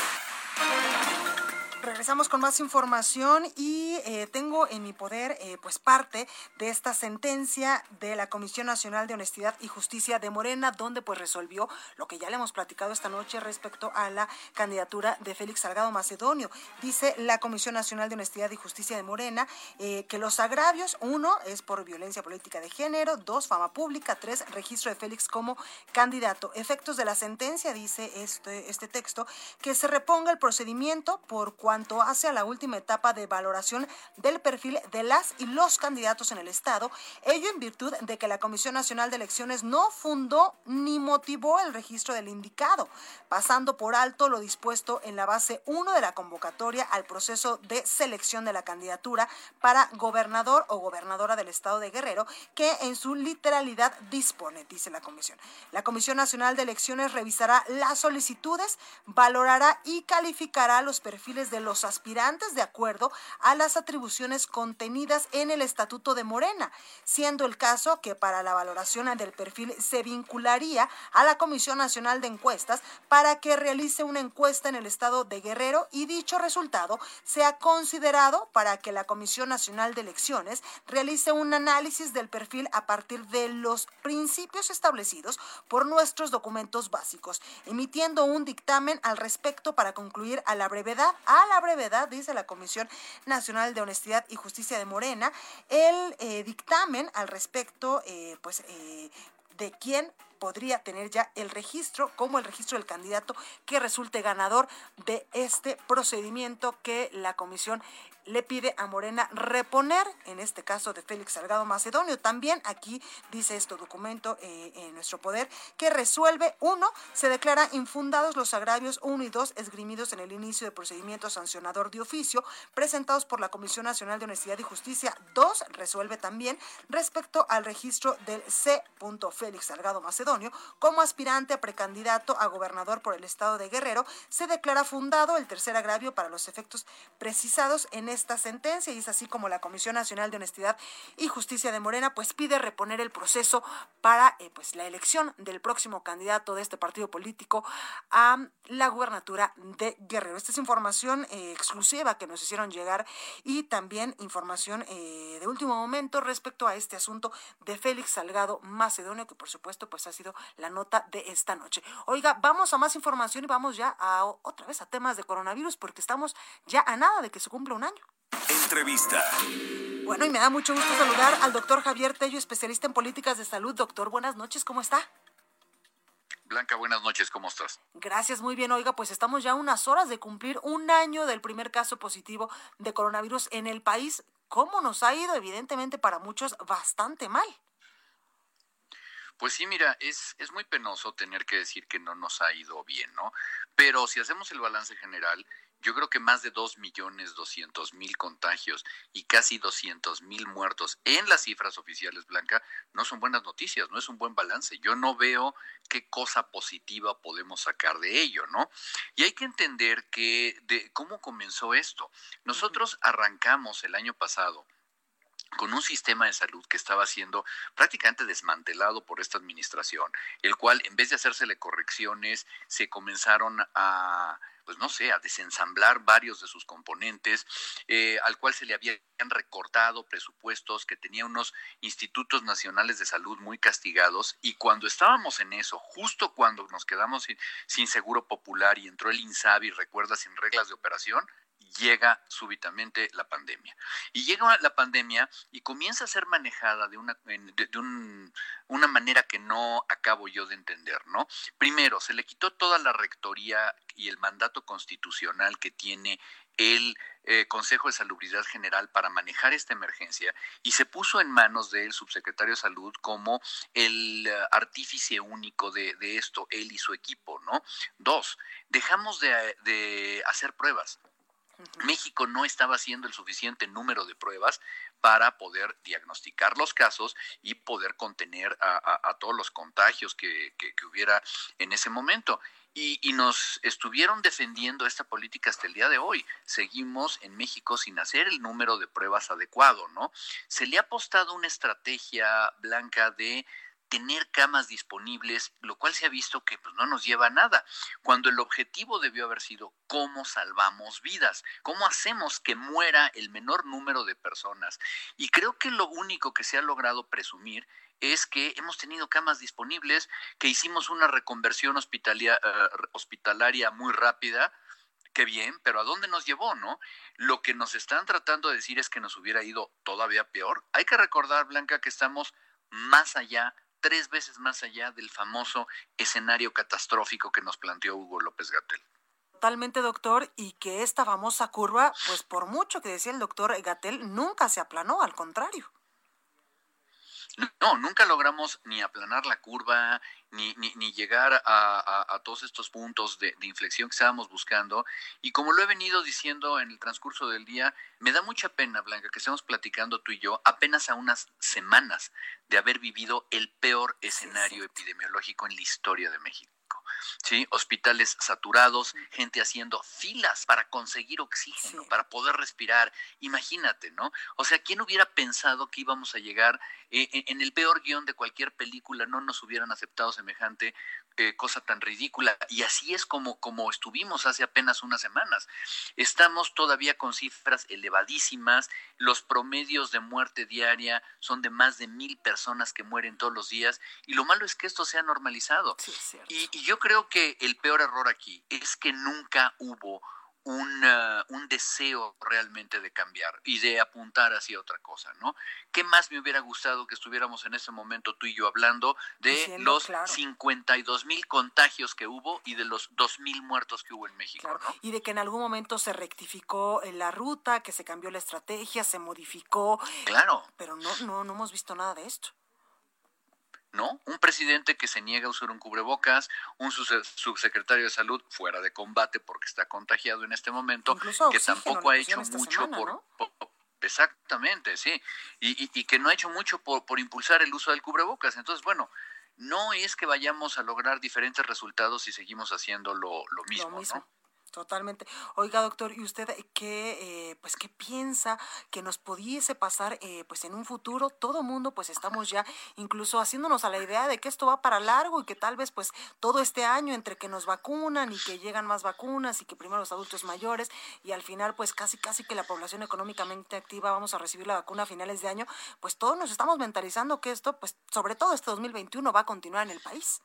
Regresamos con más información y eh, tengo en mi poder eh, pues parte de esta sentencia de la Comisión Nacional de Honestidad y Justicia de Morena, donde pues resolvió lo que ya le hemos platicado esta noche respecto a la candidatura de Félix Salgado Macedonio. Dice la Comisión Nacional de Honestidad y Justicia de Morena eh, que los agravios, uno, es por violencia política de género, dos, fama pública, tres, registro de Félix como candidato. Efectos de la sentencia, dice este, este texto, que se reponga el procedimiento por cual cuanto hace la última etapa de valoración del perfil de las y los candidatos en el Estado, ello en virtud de que la Comisión Nacional de Elecciones no fundó ni motivó el registro del indicado, pasando por alto lo dispuesto en la base 1 de la convocatoria al proceso de selección de la candidatura para gobernador o gobernadora del Estado de Guerrero, que en su literalidad dispone, dice la Comisión. La Comisión Nacional de Elecciones revisará las solicitudes, valorará y calificará los perfiles de los aspirantes de acuerdo a las atribuciones contenidas en el Estatuto de Morena, siendo el caso que para la valoración del perfil se vincularía a la Comisión Nacional de Encuestas para que realice una encuesta en el estado de Guerrero y dicho resultado sea considerado para que la Comisión Nacional de Elecciones realice un análisis del perfil a partir de los principios establecidos por nuestros documentos básicos, emitiendo un dictamen al respecto para concluir a la brevedad a la brevedad, dice la Comisión Nacional de Honestidad y Justicia de Morena, el eh, dictamen al respecto, eh, pues, eh, de quién podría tener ya el registro, como el registro del candidato que resulte ganador de este procedimiento que la comisión le pide a Morena reponer, en este caso de Félix Salgado Macedonio. También aquí dice este documento eh, en nuestro poder que resuelve, uno, se declara infundados los agravios uno y dos esgrimidos en el inicio de procedimiento sancionador de oficio presentados por la Comisión Nacional de Honestidad y Justicia. Dos, resuelve también respecto al registro del C. Félix Salgado Macedonio como aspirante a precandidato a gobernador por el estado de Guerrero. Se declara fundado el tercer agravio para los efectos precisados en esta sentencia y es así como la Comisión Nacional de Honestidad y Justicia de Morena pues pide reponer el proceso para eh, pues la elección del próximo candidato de este partido político a la gubernatura de Guerrero. Esta es información eh, exclusiva que nos hicieron llegar y también información eh, de último momento respecto a este asunto de Félix Salgado Macedonio que por supuesto pues ha sido la nota de esta noche. Oiga, vamos a más información y vamos ya a otra vez a temas de coronavirus porque estamos ya a nada de que se cumpla un año. Entrevista. Bueno, y me da mucho gusto saludar al doctor Javier Tello, especialista en políticas de salud. Doctor, buenas noches, ¿cómo está? Blanca, buenas noches, ¿cómo estás? Gracias, muy bien. Oiga, pues estamos ya unas horas de cumplir un año del primer caso positivo de coronavirus en el país. ¿Cómo nos ha ido? Evidentemente para muchos bastante mal. Pues sí, mira, es, es muy penoso tener que decir que no nos ha ido bien, ¿no? Pero si hacemos el balance general, yo creo que más de dos millones doscientos mil contagios y casi doscientos mil muertos en las cifras oficiales, Blanca, no son buenas noticias, no es un buen balance. Yo no veo qué cosa positiva podemos sacar de ello, ¿no? Y hay que entender que de cómo comenzó esto. Nosotros arrancamos el año pasado con un sistema de salud que estaba siendo prácticamente desmantelado por esta administración, el cual en vez de hacérsele correcciones, se comenzaron a pues no sé, a desensamblar varios de sus componentes, eh, al cual se le habían recortado presupuestos, que tenía unos institutos nacionales de salud muy castigados, y cuando estábamos en eso, justo cuando nos quedamos sin, sin seguro popular y entró el INSABI, recuerda, sin reglas de operación, llega súbitamente la pandemia. Y llega la pandemia y comienza a ser manejada de una, de, un, una manera que no acabo yo de entender, ¿no? Primero, se le quitó toda la rectoría y el mandato constitucional que tiene el eh, Consejo de Salubridad General para manejar esta emergencia y se puso en manos del subsecretario de Salud como el uh, artífice único de, de, esto, él y su equipo, ¿no? Dos, dejamos de, de hacer pruebas. México no estaba haciendo el suficiente número de pruebas para poder diagnosticar los casos y poder contener a, todos los contagios que, hubiera en ese momento. Y, y, nos estuvieron defendiendo esta política hasta el día de hoy. Seguimos en México sin hacer el número de pruebas adecuado, ¿no? Se le ha apostado una estrategia blanca de tener camas disponibles, lo cual se ha visto que pues, no nos lleva a nada, cuando el objetivo debió haber sido cómo salvamos vidas, cómo hacemos que muera el menor número de personas. Y creo que lo único que se ha logrado presumir es que hemos tenido camas disponibles, que hicimos una reconversión uh, hospitalaria muy rápida, qué bien, pero ¿a dónde nos llevó, no? Lo que nos están tratando de decir es que nos hubiera ido todavía peor. Hay que recordar, Blanca, que estamos más allá tres veces más allá del famoso escenario catastrófico que nos planteó Hugo López Gatel. Totalmente, doctor, y que esta famosa curva, pues por mucho que decía el doctor Gatel, nunca se aplanó, al contrario. No, nunca logramos ni aplanar la curva, ni, ni, ni llegar a, a, todos estos puntos de, de, inflexión que estábamos buscando. Y como lo he venido diciendo en el transcurso del día, me da mucha pena, Blanca, que estemos platicando tú y yo apenas a unas semanas de haber vivido el peor escenario sí, sí. epidemiológico en la historia de México. ¿Sí? Hospitales saturados, gente haciendo filas para conseguir oxígeno, sí. para poder respirar. Imagínate, ¿no? O sea, ¿quién hubiera pensado que íbamos a llegar eh, en el peor guion de cualquier película? No nos hubieran aceptado semejante eh, cosa tan ridícula. Y así es como, como estuvimos hace apenas unas semanas. Estamos todavía con cifras elevadísimas. Los promedios de muerte diaria son de más de mil personas que mueren todos los días. Y lo malo es que esto se ha normalizado. Sí, es y, y yo creo que el peor error aquí es que nunca hubo un, uh, un, deseo realmente de cambiar y de apuntar hacia otra cosa, ¿no? ¿Qué más me hubiera gustado que estuviéramos en ese momento tú y yo hablando de Diciendo, los claro. 52 mil contagios que hubo y de los 2 mil muertos que hubo en México, claro. ¿no? Y de que en algún momento se rectificó la ruta, que se cambió la estrategia, se modificó. Claro. Pero no, no, no hemos visto nada de esto. ¿No? Un presidente que se niega a usar un cubrebocas, un subsecretario de salud fuera de combate porque está contagiado en este momento, Incluso que tampoco ha hecho mucho semana, por, ¿no? por, Exactamente, sí. Y, y, y, que no ha hecho mucho por, por impulsar el uso del cubrebocas. Entonces, bueno, no es que vayamos a lograr diferentes resultados si seguimos haciendo lo, lo mismo, lo mismo. ¿no? Totalmente. Oiga, doctor, ¿y usted qué, eh, pues, qué piensa que nos pudiese pasar, eh, pues, en un futuro? Todo mundo, pues, estamos ya incluso haciéndonos a la idea de que esto va para largo y que tal vez, pues, todo este año entre que nos vacunan y que llegan más vacunas y que primero los adultos mayores y al final, pues, casi, casi que la población económicamente activa vamos a recibir la vacuna a finales de año, pues, todos nos estamos mentalizando que esto, pues, sobre todo este 2021 va a continuar en el país.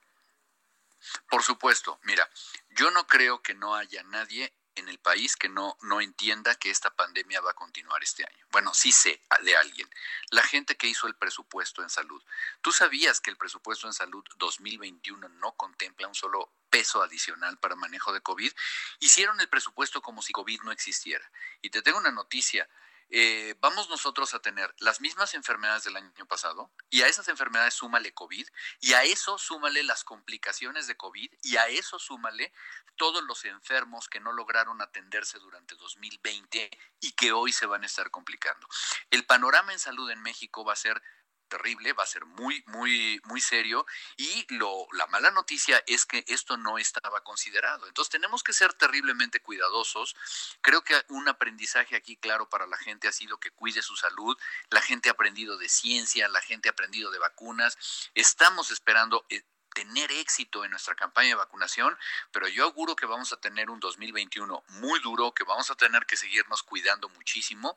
Por supuesto, mira, yo no creo que no haya nadie en el país que no, no entienda que esta pandemia va a continuar este año. Bueno, sí sé de alguien. La gente que hizo el presupuesto en salud. ¿Tú sabías que el presupuesto en salud 2021 no contempla un solo peso adicional para manejo de COVID? Hicieron el presupuesto como si COVID no existiera. Y te tengo una noticia. Eh, vamos nosotros a tener las mismas enfermedades del año pasado y a esas enfermedades súmale COVID y a eso súmale las complicaciones de COVID y a eso súmale todos los enfermos que no lograron atenderse durante 2020 y que hoy se van a estar complicando. El panorama en salud en México va a ser terrible, va a ser muy, muy, muy serio y lo, la mala noticia es que esto no estaba considerado. Entonces tenemos que ser terriblemente cuidadosos. Creo que un aprendizaje aquí claro para la gente ha sido que cuide su salud. La gente ha aprendido de ciencia, la gente ha aprendido de vacunas. Estamos esperando eh, tener éxito en nuestra campaña de vacunación, pero yo auguro que vamos a tener un 2021 muy duro, que vamos a tener que seguirnos cuidando muchísimo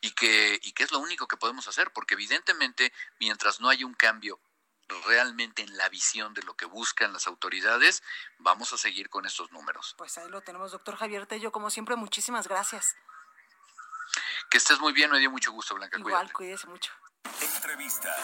y que, y que es lo único que podemos hacer, porque evidentemente mientras no haya un cambio realmente en la visión de lo que buscan las autoridades, vamos a seguir con estos números. Pues ahí lo tenemos, doctor Javier Tello, como siempre, muchísimas gracias. Que estés muy bien, me dio mucho gusto, Blanca. Igual, cuídese mucho. Entrevista.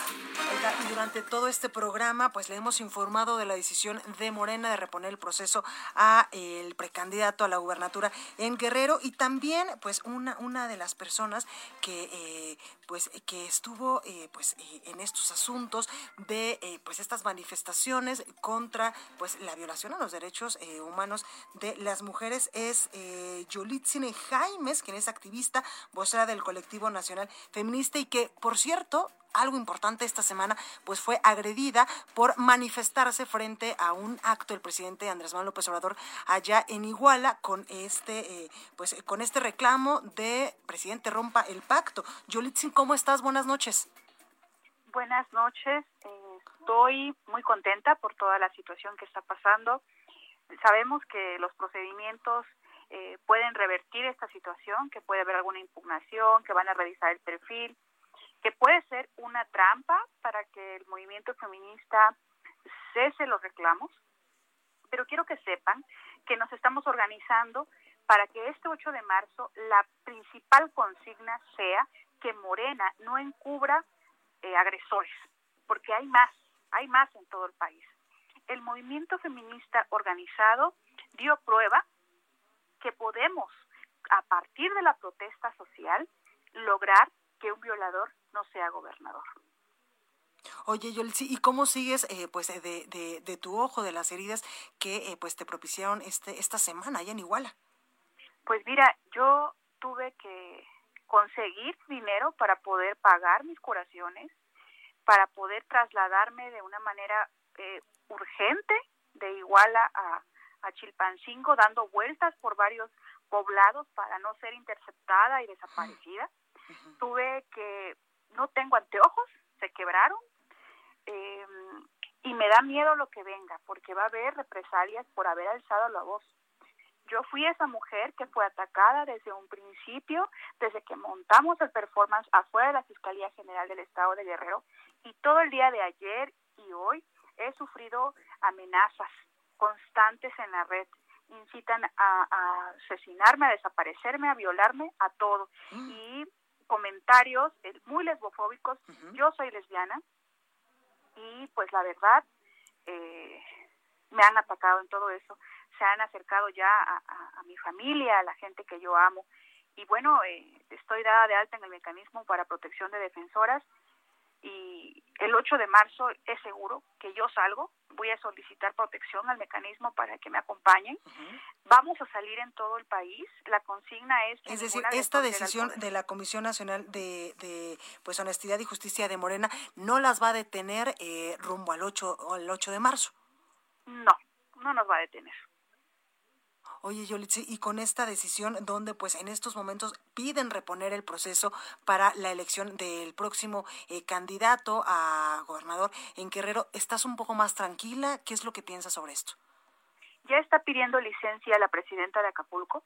y durante todo este programa, pues le hemos informado de la decisión de Morena de reponer el proceso a el precandidato a la gubernatura en Guerrero y también, pues una una de las personas que eh, pues que estuvo eh, pues eh, en estos asuntos de pues estas manifestaciones contra pues la violación a los derechos humanos de las mujeres es Yolitzine Jaimes, quien es activista, vocera del colectivo nacional feminista y que, por cierto algo importante esta semana, pues fue agredida por manifestarse frente a un acto del presidente Andrés Manuel López Obrador allá en Iguala con este, eh, pues con este reclamo de presidente rompa el pacto. Yolitzin, ¿cómo estás? Buenas noches. Buenas noches. Eh, estoy muy contenta por toda la situación que está pasando. Sabemos que los procedimientos eh, pueden revertir esta situación, que puede haber alguna impugnación, que van a revisar el perfil, que puede ser una trampa para que el movimiento feminista cese los reclamos, pero quiero que sepan que nos estamos organizando para que este 8 de marzo la principal consigna sea que Morena no encubra eh, agresores, porque hay más, hay más en todo el país. El movimiento feminista organizado dio prueba que podemos, a partir de la protesta social, lograr que un violador no sea gobernador. Oye, Yolitsi, ¿y cómo sigues eh, pues de, de, tu ojo, de las heridas que eh, pues te propiciaron este esta semana allá en Iguala? Pues mira, yo tuve que conseguir dinero para poder pagar mis curaciones, para poder trasladarme de una manera eh, urgente de Iguala a, a Chilpancingo, dando vueltas por varios poblados para no ser interceptada y desaparecida. Tuve que no tengo anteojos, se quebraron, eh, y me da miedo lo que venga, porque va a haber represalias por haber alzado la voz. Yo fui esa mujer que fue atacada desde un principio, desde que montamos el performance afuera de la Fiscalía General del Estado de Guerrero, y todo el día de ayer y hoy he sufrido amenazas constantes en la red. Incitan a, asesinarme, a desaparecerme, a violarme, a todo. Mm. Y comentarios eh, muy lesbofóbicos. Yo soy lesbiana y pues la verdad eh, me han atacado en todo eso. Se han acercado ya a, mi familia, a la gente que yo amo. Y bueno, eh, estoy dada de alta en el mecanismo para protección de defensoras y el 8 de marzo es seguro que yo salgo, voy a solicitar protección al mecanismo para que me acompañen. Vamos a salir en todo el país. La consigna es... Es decir, esta decisión de la Comisión Nacional de, de, pues Honestidad y Justicia de Morena no las va a detener eh, rumbo al 8, al 8 de marzo. No, no nos va a detener. Oye, Yolitzi, y con esta decisión donde pues en estos momentos piden reponer el proceso para la elección del próximo eh, candidato a gobernador en Guerrero, ¿estás un poco más tranquila? ¿Qué es lo que piensas sobre esto? Ya está pidiendo licencia la presidenta de Acapulco,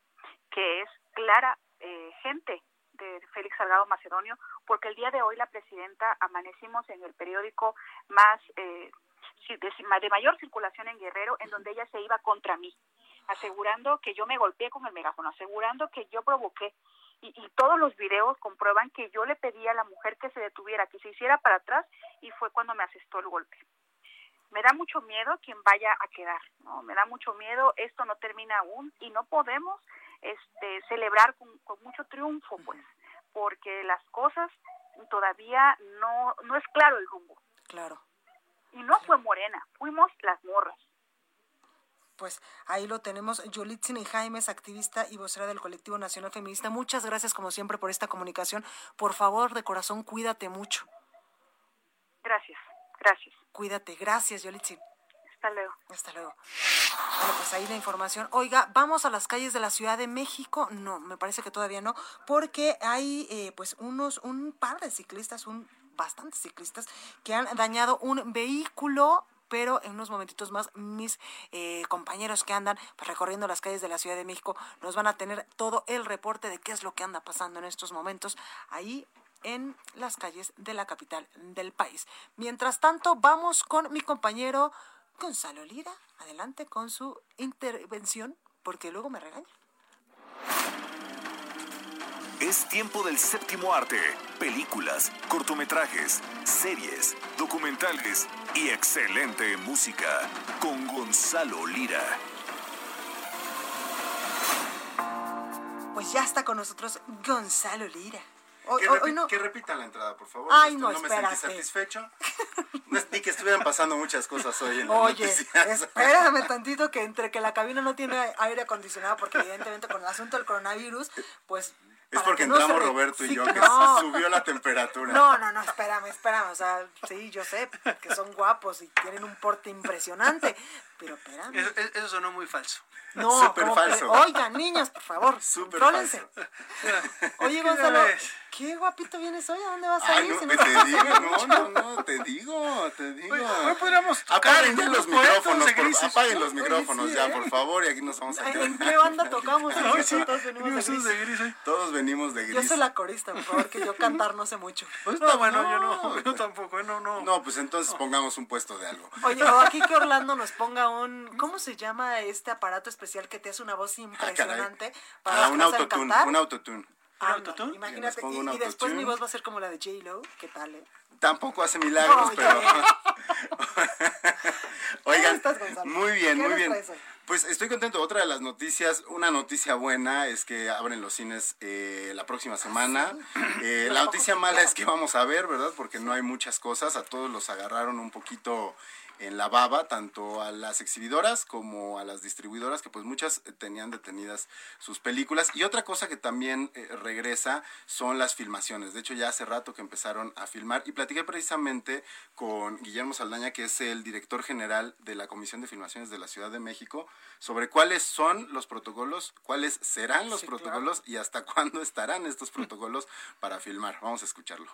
que es clara eh, gente de Félix Salgado Macedonio, porque el día de hoy la presidenta amanecimos en el periódico más eh, de mayor circulación en Guerrero, en donde ella se iba contra mí asegurando que yo me golpeé con el megáfono, asegurando que yo provoqué. Y, y, todos los videos comprueban que yo le pedí a la mujer que se detuviera, que se hiciera para atrás y fue cuando me asestó el golpe. Me da mucho miedo quien vaya a quedar, ¿no? Me da mucho miedo, esto no termina aún y no podemos este, celebrar con, con mucho triunfo, pues, porque las cosas todavía no, no es claro el rumbo. Claro. Y no fue Morena, fuimos las morras pues ahí lo tenemos. Yolitzin y Jaimes, activista y vocera del Colectivo Nacional Feminista. Muchas gracias, como siempre, por esta comunicación. Por favor, de corazón, cuídate mucho. Gracias, gracias. Cuídate, gracias, Yolitzin. Hasta luego. Hasta luego. Bueno, pues ahí la información. Oiga, vamos a las calles de la Ciudad de México. No, me parece que todavía no, porque hay eh, pues unos, un par de ciclistas, un bastantes ciclistas que han dañado un vehículo pero en unos momentitos más mis eh, compañeros que andan pues, recorriendo las calles de la Ciudad de México nos van a tener todo el reporte de qué es lo que anda pasando en estos momentos ahí en las calles de la capital del país. Mientras tanto, vamos con mi compañero Gonzalo Lira. Adelante con su intervención, porque luego me regaña. Es tiempo del séptimo arte. Películas, cortometrajes, series, documentales y excelente música con Gonzalo Lira. Pues ya está con nosotros Gonzalo Lira. Hoy, que, hoy, repi hoy no. que, repitan la entrada, por favor. Ay, Esto, no, no me espérate. sentí satisfecho. Ni que estuvieran pasando muchas cosas hoy en la Oye, noticias. espérame tantito que entre que la cabina no tiene aire acondicionado, porque evidentemente con el asunto del coronavirus, pues... Es porque no entramos Roberto y sí, yo, que no. subió la temperatura. No, no, no, espérame, espérame. O sea, sí, yo sé que son guapos y tienen un porte impresionante, pero espérame. Eso, eso sonó muy falso. No, Súper ¿cómo falso. Oigan, niños, por favor, Súper falso. Oye, ¿Qué Gonzalo, qué guapito vienes hoy. ¿A dónde vas a Ay, ir? no, Si te no- digo, no, no, no, te digo, te digo. Hoy, hoy podríamos tocar Apaguen en ya los micrófonos, por- apaguen los Oye, micrófonos sí, ya, ¿eh? por favor, y aquí nos vamos a ¿En quedar. qué banda tocamos? Hoy sí, Todos venimos de gris. de gris hoy. Todos venimos de Yo gris. soy la corista, por favor, que yo cantar no sé mucho. Pues está bueno, yo no. no, yo tampoco, no, no. No, pues entonces pongamos un puesto de algo. Oye, o aquí que Orlando nos ponga un. ¿Cómo se llama este aparato especial que te hace una voz impresionante Ah, las un clases de autotune, cantar? un autotune. Ah, no, Imagínate, y, un después mi voz va a ser como la de J-Lo. ¿Qué tal, eh? Tampoco hace milagros, pero... Oigan, estás, Gonzalo? muy bien, ¿Qué muy bien. Pues estoy contento. Otra de las noticias, una noticia buena es que abren los cines eh, la próxima semana. Eh, la noticia mala es que vamos a ver, ¿verdad? Porque no hay muchas cosas. A todos los agarraron un poquito en la baba, tanto a las exhibidoras como a las distribuidoras, que pues muchas eh, tenían detenidas sus películas. Y otra cosa que también eh, regresa son las filmaciones. De hecho, ya hace rato que empezaron a filmar y platiqué precisamente con Guillermo Saldaña, que es el director general de la Comisión de Filmaciones de la Ciudad de México, sobre cuáles son los protocolos, cuáles serán los Sí, claro. protocolos y hasta cuándo estarán estos protocolos para filmar. Vamos a escucharlo.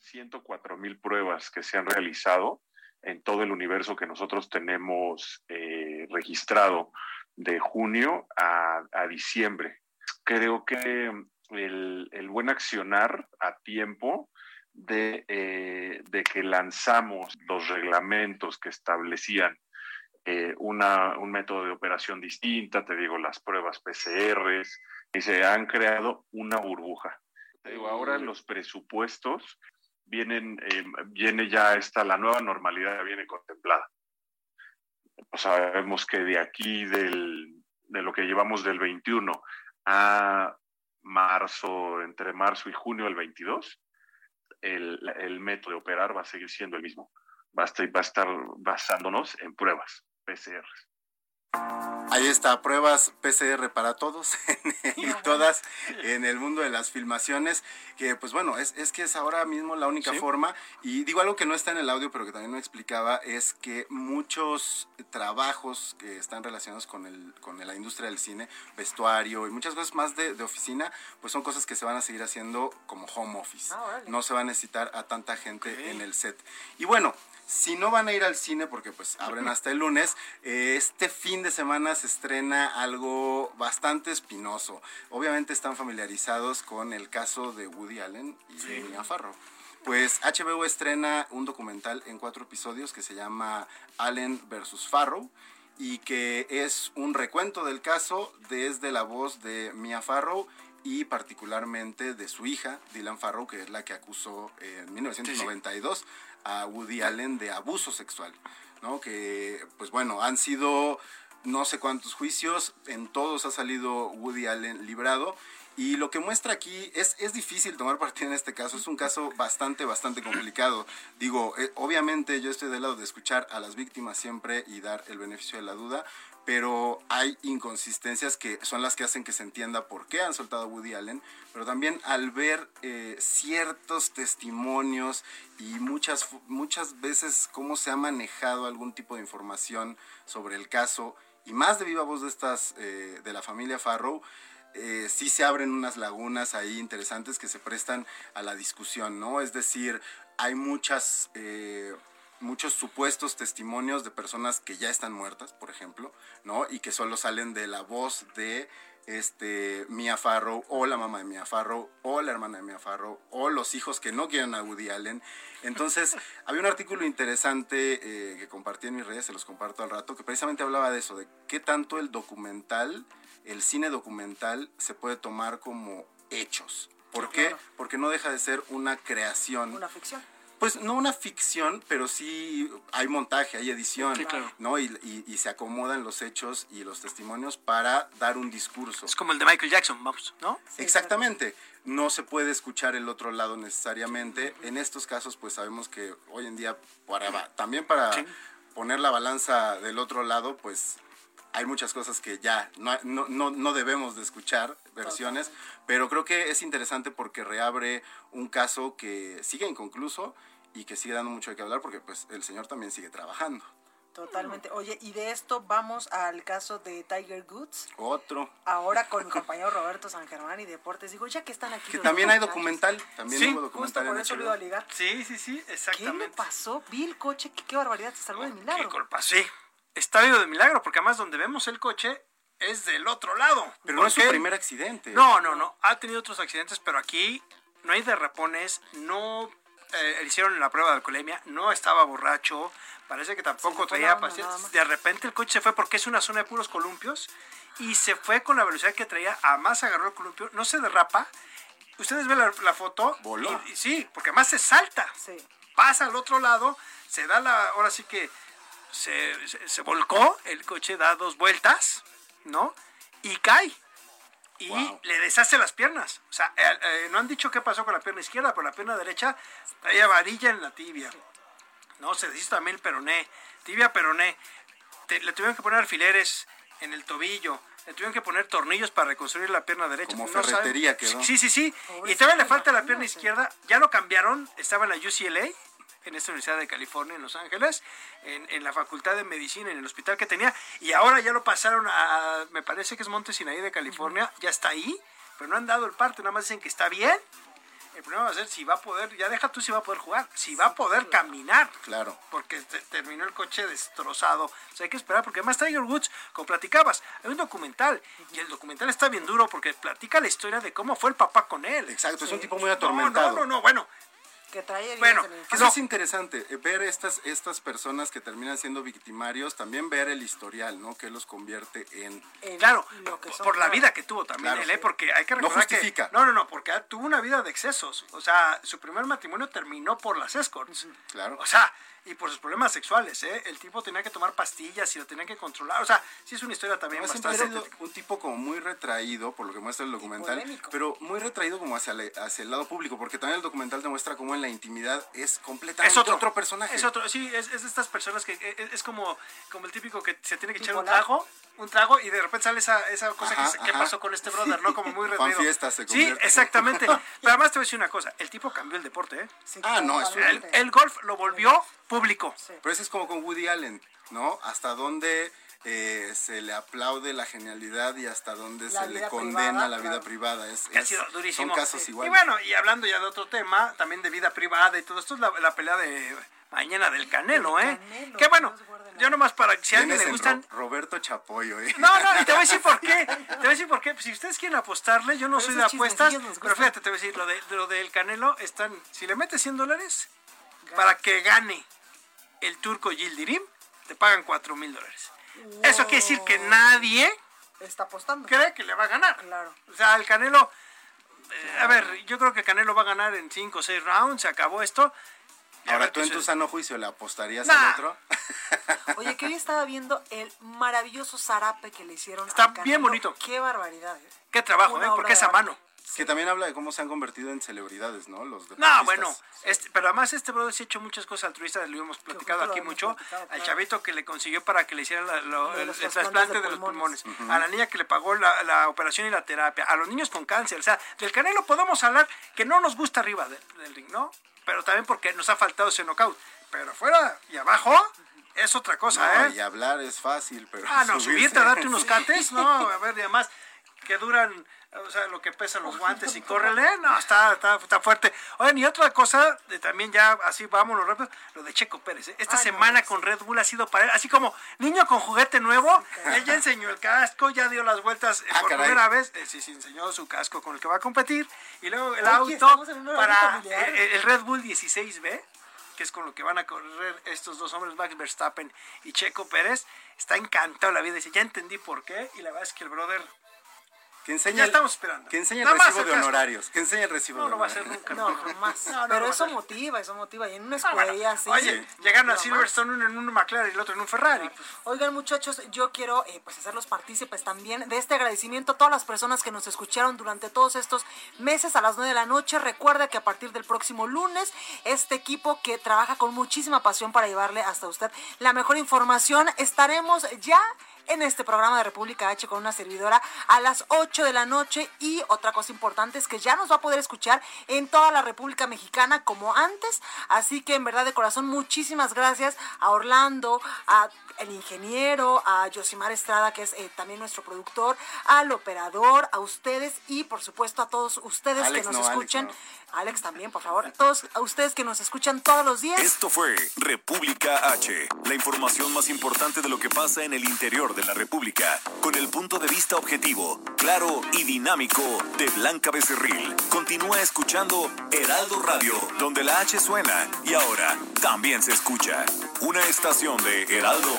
104 mil pruebas que se han realizado en todo el universo que nosotros tenemos eh, registrado de junio a, a diciembre. Creo que el, el buen accionar a tiempo de, eh, de que lanzamos los reglamentos que establecían eh, una, un método de operación distinta, te digo, las pruebas PCRs, y se han creado una burbuja. Te digo, ahora los presupuestos vienen, eh, viene ya esta, la nueva normalidad viene contemplada. Sabemos que de aquí, del, de lo que llevamos del 21 a marzo, entre marzo y junio del 22, el, el método de operar va a seguir siendo el mismo. Va a estar, va a estar basándonos en pruebas PCRs. Ahí está, pruebas PCR para todos y todas en el mundo de las filmaciones, que pues bueno, es, es que es ahora mismo la única Sí. forma. Y digo algo que no está en el audio, pero que también me explicaba, es que muchos trabajos que están relacionados con, el, con la industria del cine, vestuario y muchas cosas más de, de oficina, pues son cosas que se van a seguir haciendo como home office. Ah, no se va a necesitar a tanta gente en el set. Y bueno, si no van a ir al cine, porque pues abren hasta el lunes, eh, este fin de semana se estrena algo bastante espinoso. Obviamente están familiarizados con el caso de Woody Allen y Mia Farrow. Pues HBO estrena un documental en cuatro episodios que se llama Allen versus Farrow. y que es un recuento del caso desde la voz de Mia Farrow y particularmente de su hija, Dylan Farrow, que es la que acusó en 1992 a Woody Allen de abuso sexual, ¿no? Que, pues bueno, han sido no sé cuántos juicios, en todos ha salido Woody Allen librado. Y lo que muestra aquí es, es difícil tomar partido en este caso, es un caso bastante, bastante complicado. Digo, eh, obviamente yo estoy del lado de escuchar a las víctimas siempre y dar el beneficio de la duda, pero hay inconsistencias que son las que hacen que se entienda por qué han soltado a Woody Allen, pero también al ver eh, ciertos testimonios y muchas, muchas veces cómo se ha manejado algún tipo de información sobre el caso, y más de viva voz de estas, eh, de la familia Farrow, eh, sí se abren unas lagunas ahí interesantes que se prestan a la discusión, ¿no? Es decir, hay muchas, muchos supuestos testimonios de personas que ya están muertas, por ejemplo, ¿no? Y que solo salen de la voz de este, Mia Farrow o la mamá de Mia Farrow o la hermana de Mia Farrow o los hijos que no quieren a Woody Allen. Entonces, había un artículo interesante eh, que compartí en mis redes, se los comparto al rato, que precisamente hablaba de eso, de qué tanto el documental, el cine documental se puede tomar como hechos. ¿Por qué? Porque no deja de ser una creación. Una ficción. Pues no una ficción, pero sí hay montaje, hay edición, Sí, claro. ¿no? Y, y- y se acomodan los hechos y los testimonios para dar un discurso. Es como el de Michael Jackson, vamos, ¿no? Exactamente. No se puede escuchar el otro lado necesariamente. En estos casos, pues sabemos que hoy en día, para, también para poner la balanza del otro lado, pues hay muchas cosas que ya no, no, no, no debemos de escuchar, versiones, pero creo que es interesante porque reabre un caso que sigue inconcluso y que sigue dando mucho de qué hablar porque pues el señor también sigue trabajando. Totalmente. Oye, y de esto vamos al caso de Tiger Goods. Otro. Ahora con mi compañero Roberto San Germán y Deportes. Digo, ya que están aquí. Que también hay documental, también Sí, hubo documental Justo por en eso lo iba a ligar. Sí, sí, sí, ¿Qué exactamente. le pasó? Vi el coche, qué barbaridad, se salvó de milagro. ¿Qué culpa? Sí. Está vivo de milagro, porque además donde vemos el coche es del otro lado. Pero no es su primer accidente. No, no, no. Ha tenido otros accidentes, pero aquí no hay derrapones, no eh, hicieron la prueba de alcoholemia, no estaba borracho, parece que tampoco traía más. De repente el coche se fue porque es una zona de puros columpios y se fue con la velocidad que traía, además agarró el columpio, no se derrapa. Ustedes ven la, la foto. Voló. y- y sí, porque además se salta. Sí. Pasa al otro lado, se da la. Ahora sí que se, se- se volcó, el coche da dos vueltas, ¿no? Y cae. Y Wow. le deshace las piernas. O sea, eh, eh, no han dicho qué pasó con la pierna izquierda, pero la pierna derecha traía varilla en la tibia. No, se deshizo también el peroné. Tibia, peroné. Te- le tuvieron que poner alfileres en el tobillo. Le tuvieron que poner tornillos para reconstruir la pierna derecha. Como No saben- ferretería quedó. Sí, sí, sí. Y todavía le falta la pierna izquierda. Ya lo cambiaron. Estaba en la UCLA, en esta Universidad de California, en Los Ángeles, en, en la Facultad de Medicina, en el hospital que tenía. Y ahora ya lo pasaron a, me parece que es Monte Sinaí de California. Ya está ahí, pero no han dado el parte. Nada más dicen que está bien. El problema va a ser si va a poder, ya deja tú si va a poder jugar, si va a poder caminar Claro. porque te- terminó el coche destrozado. O sea, hay que esperar, porque además Tiger Woods, como platicabas, hay un documental, y el documental está bien duro porque platica la historia de cómo fue el papá con él. Exacto, es un tipo muy No, atormentado. no, no, no, bueno, Que trae Bueno, en el Eso es interesante, eh, ver estas, estas personas que terminan siendo victimarios, también ver el historial, ¿no? Que los convierte en... en claro, lo que por, son, por la vida que tuvo también Claro. él, ¿eh? porque hay que No recordar justifica. que... No, no, no, porque ah, tuvo una vida de excesos. O sea, su primer matrimonio terminó por las escorts. Claro. O sea, y por sus problemas sexuales, ¿eh? El tipo tenía que tomar pastillas y lo tenía que controlar. O sea, sí es una historia también bastante... sido un tipo como muy retraído, por lo que muestra el documental, pero muy retraído como hacia, le- hacia el lado público, porque también el documental te muestra cómo en la intimidad es completamente Es otro, otro, personaje. Es otro, sí, es, es de estas personas que eh, es, es como, como el típico que se tiene que echar un trago, un trago y de repente sale esa, esa cosa Ajá, que, ¿qué ajá. pasó con este brother, ¿no? Como muy retraído. Fiesta se Sí, exactamente. Pero además te voy a decir una cosa, el tipo cambió el deporte, ¿eh? Sí, Ah, no, es un- El, el golf lo volvió público. Pero eso es como con Woody Allen, ¿no? Hasta dónde eh, se le aplaude la genialidad y hasta dónde La se le condena privada, la vida claro. privada. Es, que ha sido durísimo. Son casos Sí. iguales. Y bueno, y hablando ya de otro tema, también de vida privada y todo esto, es la, la pelea de mañana del Canelo, Del ¿eh? Canelo, que bueno, yo nomás para si a alguien le gustan... Ro- Roberto Chapoyo, ¿eh? No, no, y te voy a decir por qué. Te voy a decir por qué. Si ustedes quieren apostarle, yo no Pero soy de apuestas. Pero fíjate, te voy a decir, lo, de, lo del Canelo están. Si le metes 100 dólares para que gane el turco Yildirim, te pagan 4 mil dólares. Eso quiere decir que nadie está apostando. Cree que le va a ganar. Claro. O sea, el Canelo, eh, a ver, yo creo que Canelo va a ganar en 5 o 6 rounds, se acabó esto. Ahora, ¿tú en tu sano juicio le apostarías Nah. al otro? Oye, que hoy estaba viendo el maravilloso zarape que le hicieron Está a Canelo. bien bonito. Qué barbaridad. ¿eh? Qué trabajo, Una ¿eh? Porque es a arte. mano. Que también habla de cómo se han convertido en celebridades, ¿no? Los No, deportistas. bueno, este, pero además este brother sí ha hecho muchas cosas altruistas, lo hemos platicado aquí hemos mucho, platicado, al chavito que le consiguió para que le hicieran la- lo- el, los el trasplantes trasplante de de, los pulmones. a la niña que le pagó la, la operación y la terapia, a los niños con cáncer, o sea, del Canelo podemos hablar que no nos gusta arriba de- del ring, ¿no? Pero también porque nos ha faltado ese knockout, pero afuera y abajo es otra cosa, No, ¿eh? y hablar es fácil, pero. Ah, no, subirse- subirte a darte unos cates, no, a ver, y además que duran, o sea, lo que pesan los guantes y córrele, no, está, está, está fuerte. Oigan, y otra cosa, de también ya así vámonos rápido, lo de Checo Pérez, ¿eh? esta Ay, no, semana con Red Bull ha sido para él, así como niño con juguete nuevo, él ya enseñó el casco, ya dio las vueltas eh, Ah, por caray. primera vez, eh, sí, sí, enseñó su casco con el que va a competir, y luego el Oye, auto para eh, el Red Bull 16B, que es con lo que van a correr estos dos hombres, Max Verstappen y Checo Pérez, está encantado la vida. Dice, ya entendí por qué. Y la verdad es que el brother. Que enseña Ya estamos esperando. Que enseñe el Nada recibo de honorarios. Que enseñe el recibo No, de no va a ser honorarios. nunca. No, jamás. No, no, Pero eso ser. motiva, eso motiva. Y en una Ah, bueno. escudería así. Oye, llegaron a Silverstone uno en un McLaren y el otro en un Ferrari. Pues, Oigan muchachos, yo quiero eh, pues hacerlos partícipes también de este agradecimiento a todas las personas que nos escucharon durante todos estos meses a las 9 de la noche. Recuerda que a partir del próximo lunes, este equipo que trabaja con muchísima pasión para llevarle hasta usted la mejor información, estaremos ya en este programa de República H con una servidora a las 8 de la noche. Y otra cosa importante es que ya nos va a poder escuchar en toda la República Mexicana como antes, así que en verdad de corazón muchísimas gracias a Orlando, a el ingeniero, a Josimar Estrada, que es eh, también nuestro productor, al operador, a ustedes y por supuesto a todos ustedes Alex, que nos no, Alex, escuchan. no. Alex también, por favor. Todos a ustedes que nos escuchan todos los días. Esto fue República H, la información más importante de lo que pasa en el interior de la República, con el punto de vista objetivo, claro y dinámico de Blanca Becerril. Continúa escuchando Heraldo Radio, donde la H suena y ahora también se escucha. Una estación de Heraldo